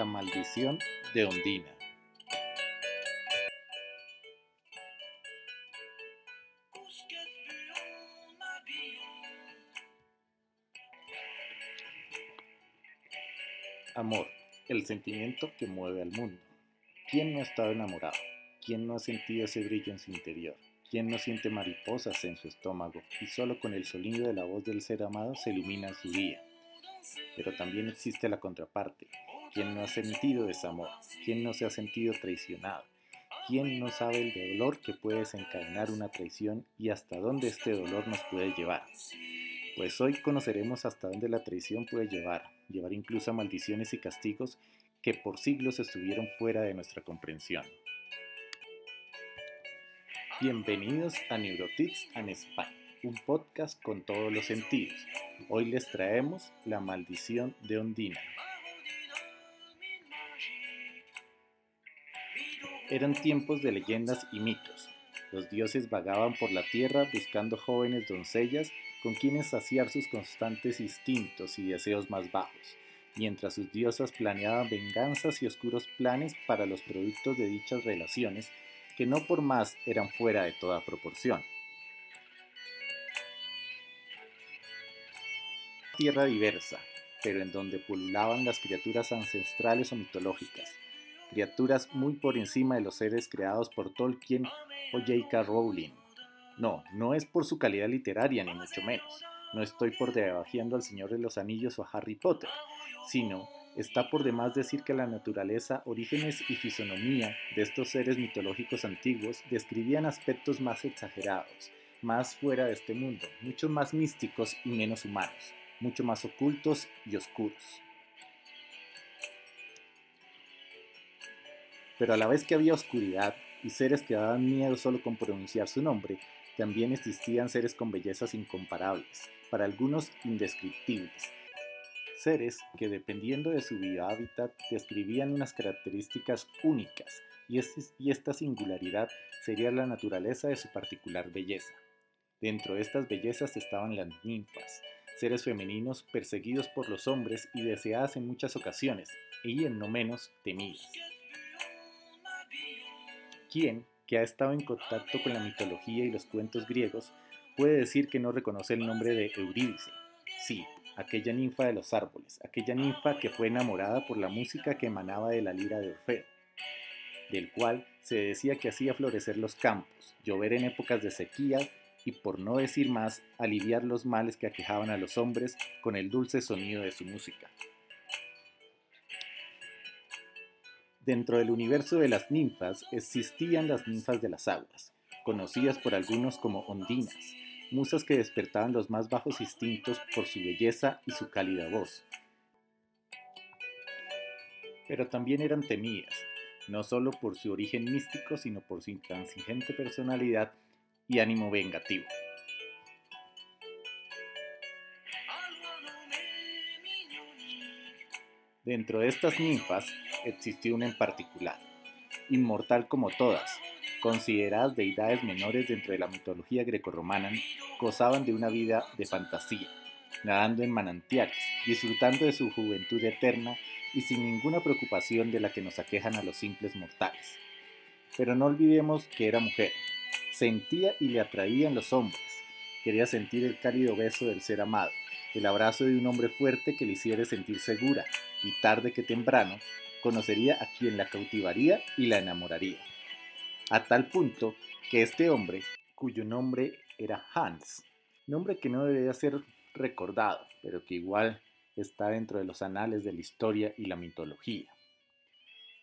La maldición de Ondina. Amor, el sentimiento que mueve al mundo. ¿Quién no ha estado enamorado? ¿Quién no ha sentido ese brillo en su interior? ¿Quién no siente mariposas en su estómago y solo con el sonido de la voz del ser amado se ilumina su día? Pero también existe la contraparte. ¿Quién no ha sentido desamor? ¿Quién no se ha sentido traicionado? ¿Quién no sabe el dolor que puede desencadenar una traición y hasta dónde este dolor nos puede llevar? Pues hoy conoceremos hasta dónde la traición puede llevar, llevar incluso a maldiciones y castigos que por siglos estuvieron fuera de nuestra comprensión. Bienvenidos a Neurotics and Spa, un podcast con todos los sentidos. Hoy les traemos La maldición de Ondina. Eran tiempos de leyendas y mitos. Los dioses vagaban por la tierra buscando jóvenes doncellas con quienes saciar sus constantes instintos y deseos más bajos, mientras sus diosas planeaban venganzas y oscuros planes para los productos de dichas relaciones que no por más eran fuera de toda proporción. Tierra diversa, pero en donde pululaban las criaturas ancestrales o mitológicas, criaturas muy por encima de los seres creados por Tolkien o J.K. Rowling. No, no es por su calidad literaria, ni mucho menos. No estoy por debajeando al Señor de los Anillos o a Harry Potter, sino está por demás decir que la naturaleza, orígenes y fisonomía de estos seres mitológicos antiguos describían aspectos más exagerados, más fuera de este mundo, mucho más místicos y menos humanos, mucho más ocultos y oscuros. Pero a la vez que había oscuridad y seres que daban miedo solo con pronunciar su nombre, también existían seres con bellezas incomparables, para algunos indescriptibles. Seres que dependiendo de su hábitat describían unas características únicas y, y esta singularidad sería la naturaleza de su particular belleza. Dentro de estas bellezas estaban las ninfas, seres femeninos perseguidos por los hombres y deseadas en muchas ocasiones, y en no menos temidas. ¿Quién, que ha estado en contacto con la mitología y los cuentos griegos, puede decir que no reconoce el nombre de Eurídice. Sí, aquella ninfa de los árboles, aquella ninfa que fue enamorada por la música que emanaba de la lira de Orfeo, del cual se decía que hacía florecer los campos, llover en épocas de sequía y, por no decir más, aliviar los males que aquejaban a los hombres con el dulce sonido de su música. Dentro del universo de las ninfas existían las ninfas de las aguas, conocidas por algunos como ondinas, musas que despertaban los más bajos instintos por su belleza y su cálida voz. Pero también eran temidas, no solo por su origen místico, sino por su intransigente personalidad y ánimo vengativo. Dentro de estas ninfas existió una en particular, inmortal como todas, consideradas deidades menores dentro de la mitología grecorromana, gozaban de una vida de fantasía, nadando en manantiales, disfrutando de su juventud eterna y sin ninguna preocupación de la que nos aquejan a los simples mortales. Pero no olvidemos que era mujer, sentía y le atraían los hombres, quería sentir el cálido beso del ser amado, el abrazo de un hombre fuerte que le hiciera sentir segura, y tarde que temprano conocería a quien la cautivaría y la enamoraría. A tal punto que este hombre, cuyo nombre era Hans, nombre que no debería ser recordado, pero que igual está dentro de los anales de la historia y la mitología.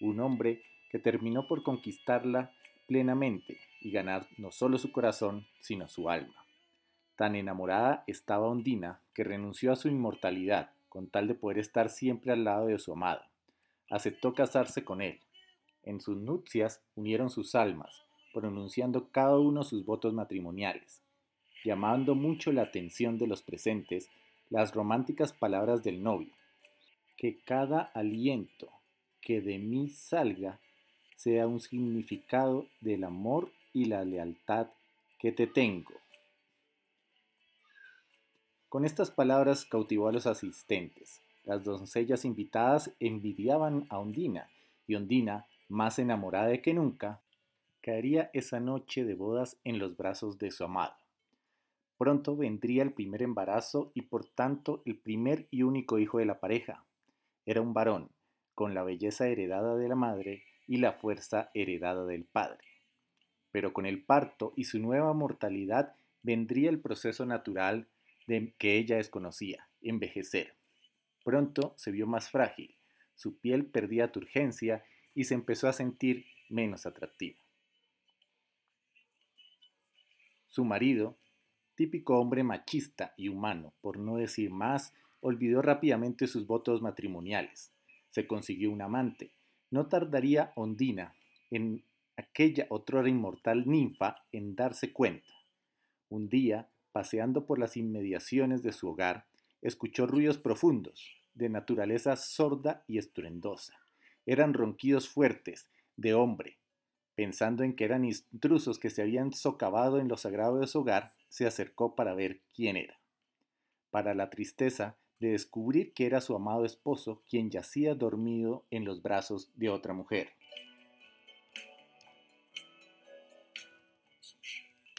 Un hombre que terminó por conquistarla plenamente y ganar no solo su corazón, sino su alma. Tan enamorada estaba Ondina que renunció a su inmortalidad con tal de poder estar siempre al lado de su amado aceptó casarse con él. En sus nupcias unieron sus almas, pronunciando cada uno sus votos matrimoniales, llamando mucho la atención de los presentes las románticas palabras del novio, que cada aliento que de mí salga sea un significado del amor y la lealtad que te tengo. Con estas palabras cautivó a los asistentes, Las doncellas invitadas envidiaban a Ondina, y Ondina, más enamorada que nunca, caería esa noche de bodas en los brazos de su amado. Pronto vendría el primer embarazo y por tanto el primer y único hijo de la pareja. Era un varón, con la belleza heredada de la madre y la fuerza heredada del padre. Pero con el parto y su nueva mortalidad vendría el proceso natural de que ella desconocía, envejecer. Pronto se vio más frágil, su piel perdía turgencia y se empezó a sentir menos atractiva. Su marido, típico hombre machista y humano, por no decir más, olvidó rápidamente sus votos matrimoniales. Se consiguió un amante. No tardaría Ondina, en aquella otrora inmortal ninfa, en darse cuenta. Un día, paseando por las inmediaciones de su hogar, escuchó ruidos profundos, de naturaleza sorda y estruendosa. Eran ronquidos fuertes, de hombre. Pensando en que eran intrusos que se habían socavado en lo sagrado de su hogar, se acercó para ver quién era. Para la tristeza de descubrir que era su amado esposo quien yacía dormido en los brazos de otra mujer.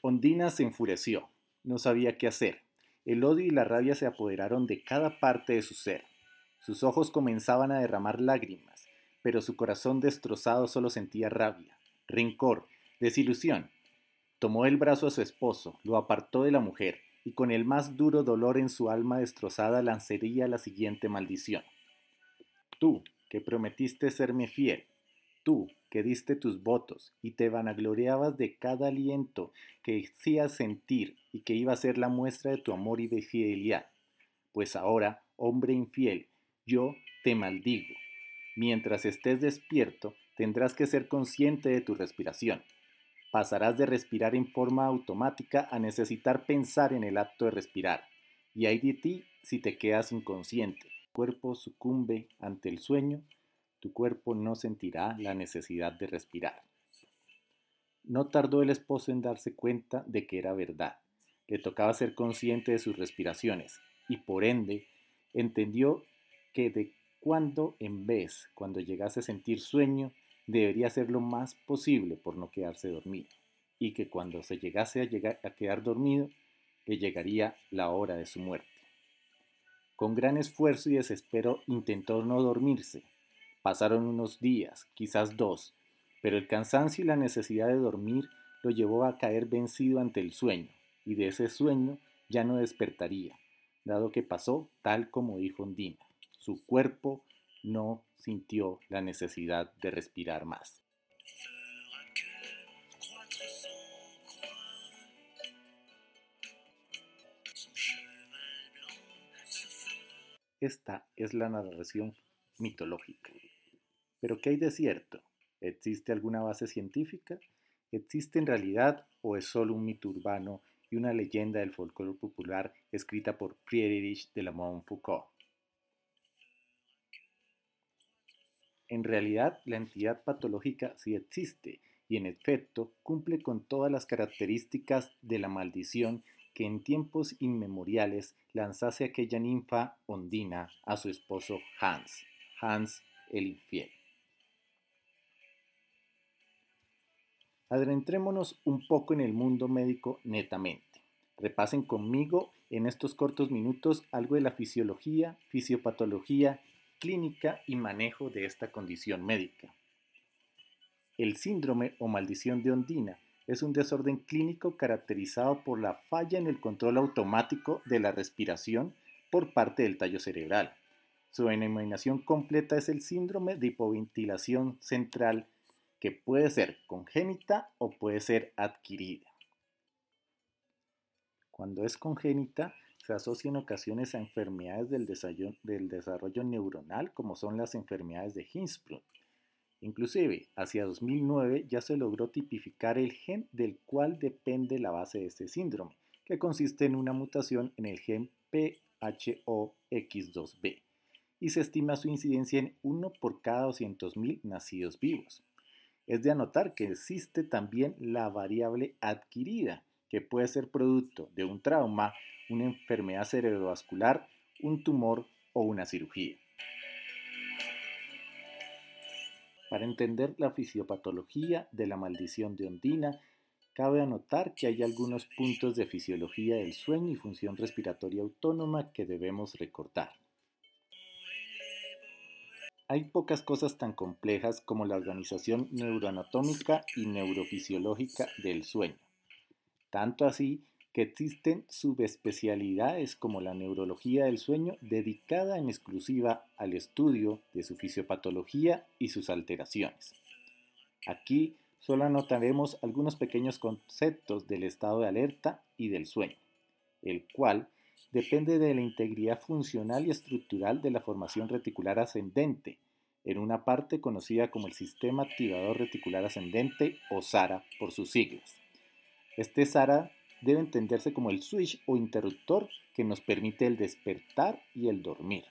Ondina se enfureció, no sabía qué hacer. El odio y la rabia se apoderaron de cada parte de su ser. Sus ojos comenzaban a derramar lágrimas, pero su corazón destrozado solo sentía rabia, rencor, desilusión, Tomó el brazo a su esposo, lo apartó de la mujer, y con el más duro dolor en su alma destrozada lanzaría la siguiente maldición. Tú, que prometiste serme fiel, tú, que diste tus votos y te vanagloriabas de cada aliento que hacías sentir y que iba a ser la muestra de tu amor y de fidelidad. Pues ahora, hombre infiel, yo te maldigo. Mientras estés despierto, tendrás que ser consciente de tu respiración pasarás de respirar en forma automática a necesitar pensar en el acto de respirar. Y hay de ti si te quedas inconsciente. Tu cuerpo sucumbe ante el sueño, tu cuerpo no sentirá la necesidad de respirar. No tardó el esposo en darse cuenta de que era verdad. Le tocaba ser consciente de sus respiraciones y por ende entendió que de cuando en vez, cuando llegase a sentir sueño, debería hacer lo más posible por no quedarse dormido, y que cuando se llegase a, llegar, a quedar dormido, le llegaría la hora de su muerte. Con gran esfuerzo y desespero intentó no dormirse. Pasaron unos días, quizás dos, pero el cansancio y la necesidad de dormir lo llevó a caer vencido ante el sueño, y de ese sueño ya no despertaría, dado que pasó tal como dijo Ondina. Su cuerpo no sintió la necesidad de respirar más. Esta es la narración mitológica. Pero ¿qué hay de cierto? ¿Existe alguna base científica? ¿Existe en realidad o es solo un mito urbano y una leyenda del folclore popular escrita por Friedrich de la Montfoucault? En realidad, la entidad patológica sí existe y en efecto cumple con todas las características de la maldición que en tiempos inmemoriales lanzase aquella ninfa ondina a su esposo Hans, Hans el infiel. Adentrémonos un poco en el mundo médico netamente. Repasen conmigo en estos cortos minutos algo de la fisiología, fisiopatología clínica y manejo de esta condición médica. El síndrome o maldición de Ondina es un desorden clínico caracterizado por la falla en el control automático de la respiración por parte del tallo cerebral. Su denominación completa es el síndrome de hipoventilación central que puede ser congénita o puede ser adquirida. Cuando es congénita, se asocia en ocasiones a enfermedades del desarrollo, neuronal como son las enfermedades de Hinsprung. Inclusive, hacia 2009 ya se logró tipificar el gen del cual depende la base de este síndrome, que consiste en una mutación en el gen PHOX2B, y se estima su incidencia en 1 por cada 200.000 nacidos vivos. Es de anotar que existe también la variable adquirida, que puede ser producto de un trauma una enfermedad cerebrovascular, un tumor o una cirugía. Para entender la fisiopatología de la maldición de Ondina, cabe anotar que hay algunos puntos de fisiología del sueño y función respiratoria autónoma que debemos recordar. Hay pocas cosas tan complejas como la organización neuroanatómica y neurofisiológica del sueño. Tanto así que existen subespecialidades como la neurología del sueño dedicada en exclusiva al estudio de su fisiopatología y sus alteraciones. Aquí solo anotaremos algunos pequeños conceptos del estado de alerta y del sueño, el cual depende de la integridad funcional y estructural de la formación reticular ascendente, en una parte conocida como el Sistema Activador Reticular Ascendente o SARA por sus siglas. Este SARA debe entenderse como el switch o interruptor que nos permite el despertar y el dormir.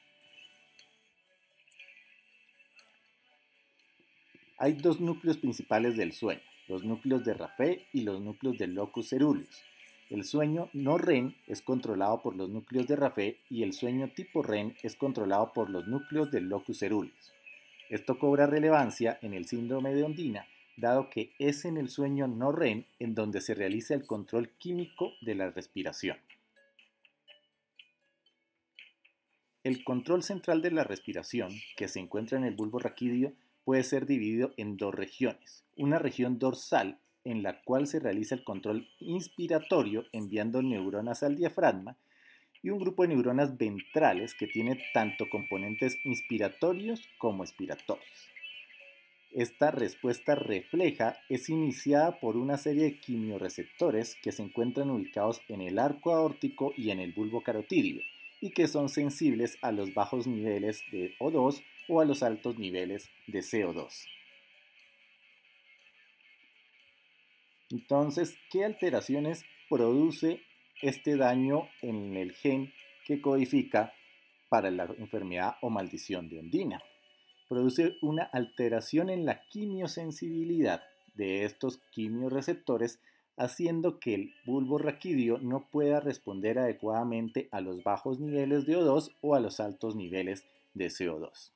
Hay dos núcleos principales del sueño, los núcleos de Rafé y los núcleos del locus ceruleus. El sueño no REM es controlado por los núcleos de Rafé y el sueño tipo REM es controlado por los núcleos del locus ceruleus. Esto cobra relevancia en el síndrome de Ondina, dado que es en el sueño no REM en donde se realiza el control químico de la respiración. El control central de la respiración, que se encuentra en el bulbo raquídeo, puede ser dividido en dos regiones. Una región dorsal, en la cual se realiza el control inspiratorio enviando neuronas al diafragma, y un grupo de neuronas ventrales que tiene tanto componentes inspiratorios como expiratorios. Esta respuesta refleja es iniciada por una serie de quimioreceptores que se encuentran ubicados en el arco aórtico y en el bulbo carotídeo y que son sensibles a los bajos niveles de O2 o a los altos niveles de CO2. Entonces, ¿qué alteraciones produce este daño en el gen que codifica para la enfermedad o maldición de Ondina. Produce una alteración en la quimiosensibilidad de estos quimioreceptores, haciendo que el bulbo raquídeo no pueda responder adecuadamente a los bajos niveles de O2 o a los altos niveles de CO2,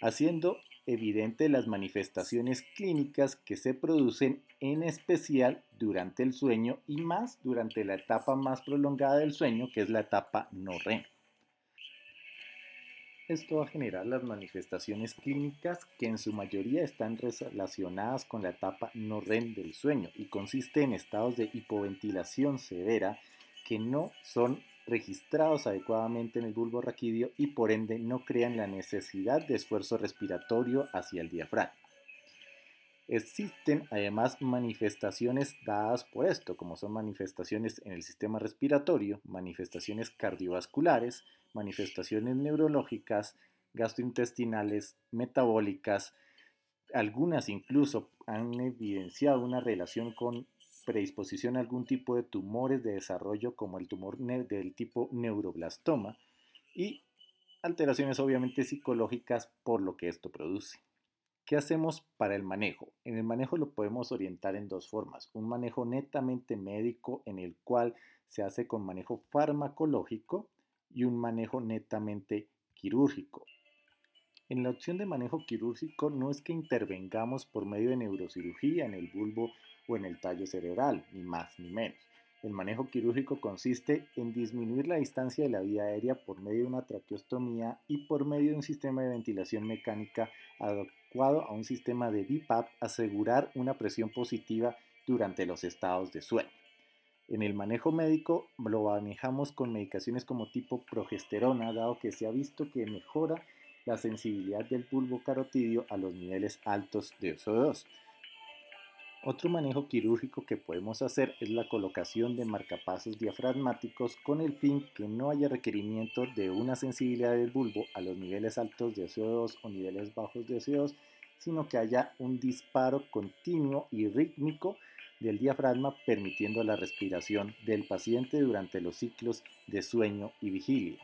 haciendo evidente las manifestaciones clínicas que se producen en especial durante el sueño y más durante la etapa más prolongada del sueño, que es la etapa no REM. Esto va a generar las manifestaciones clínicas que en su mayoría están relacionadas con la etapa no REM del sueño y consiste en estados de hipoventilación severa que no son registrados adecuadamente en el bulbo raquídeo y por ende no crean la necesidad de esfuerzo respiratorio hacia el diafragma. Existen además manifestaciones dadas por esto, como son manifestaciones en el sistema respiratorio, manifestaciones cardiovasculares, manifestaciones neurológicas, gastrointestinales, metabólicas, algunas incluso han evidenciado una relación con predisposición a algún tipo de tumores de desarrollo como el tumor del tipo neuroblastoma y alteraciones obviamente psicológicas por lo que esto produce. ¿Qué hacemos para el manejo? En el manejo lo podemos orientar en dos formas. Un manejo netamente médico en el cual se hace con manejo farmacológico y un manejo netamente quirúrgico. En la opción de manejo quirúrgico no es que intervengamos por medio de neurocirugía en el bulbo o en el tallo cerebral, ni más ni menos. El manejo quirúrgico consiste en disminuir la distancia de la vía aérea por medio de una traqueostomía y por medio de un sistema de ventilación mecánica adecuado a un sistema de BIPAP, asegurar una presión positiva durante los estados de sueño. En el manejo médico lo manejamos con medicaciones como tipo progesterona, dado que se ha visto que mejora la sensibilidad del bulbo carotidio a los niveles altos de SO2. Otro manejo quirúrgico que podemos hacer es la colocación de marcapasos diafragmáticos con el fin que no haya requerimiento de una sensibilidad del bulbo a los niveles altos de CO2 o niveles bajos de CO2, sino que haya un disparo continuo y rítmico del diafragma permitiendo la respiración del paciente durante los ciclos de sueño y vigilia.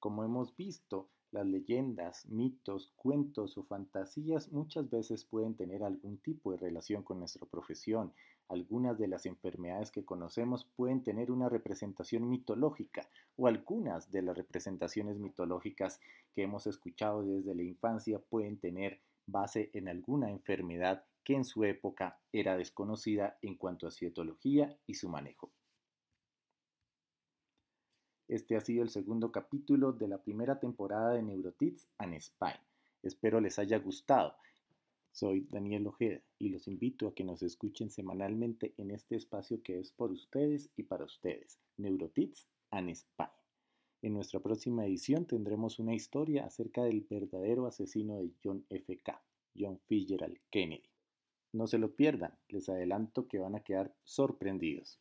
Como hemos visto, las leyendas, mitos, cuentos o fantasías muchas veces pueden tener algún tipo de relación con nuestra profesión, Algunas de las enfermedades que conocemos pueden tener una representación mitológica o algunas de las representaciones mitológicas que hemos escuchado desde la infancia pueden tener base en alguna enfermedad que en su época era desconocida en cuanto a su y su manejo. Este ha sido el segundo capítulo de la primera temporada de Neurotits and Spine. Espero les haya gustado. Soy Daniel Ojeda y los invito a que nos escuchen semanalmente en este espacio que es por ustedes y para ustedes, Neurotits and Spine. En nuestra próxima edición tendremos una historia acerca del verdadero asesino de John F. K., John Fitzgerald Kennedy. No se lo pierdan, les adelanto que van a quedar sorprendidos.